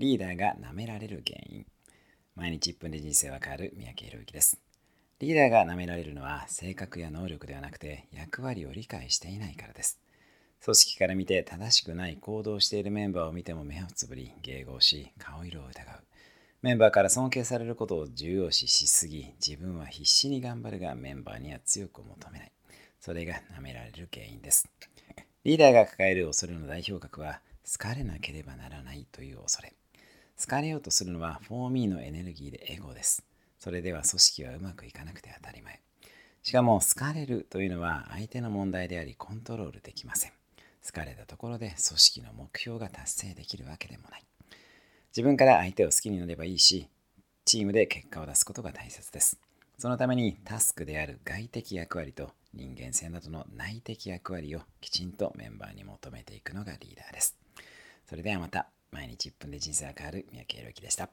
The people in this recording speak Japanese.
リーダーが舐められる原因。毎日1分で人生は変わる三宅宏之です。リーダーが舐められるのは性格や能力ではなくて役割を理解していないからです。組織から見て正しくない行動しているメンバーを見ても目をつぶり迎合し顔色を疑う。メンバーから尊敬されることを重要視しすぎ自分は必死に頑張るがメンバーには強く求めない。それが舐められる原因です。リーダーが抱える恐れの代表格は好かれなければならないという恐れ。好かれようとするのは 4me のエネルギーでエゴです。それでは組織はうまくいかなくて当たり前。しかも好かれるというのは相手の問題でありコントロールできません。好かれたところで組織の目標が達成できるわけでもない。自分から相手を好きになればいいしチームで結果を出すことが大切です。そのためにタスクである外的役割と人間性などの内的役割をきちんとメンバーに求めていくのがリーダーです。それではまた。毎日1分で人生が変わる三宅宏之でした。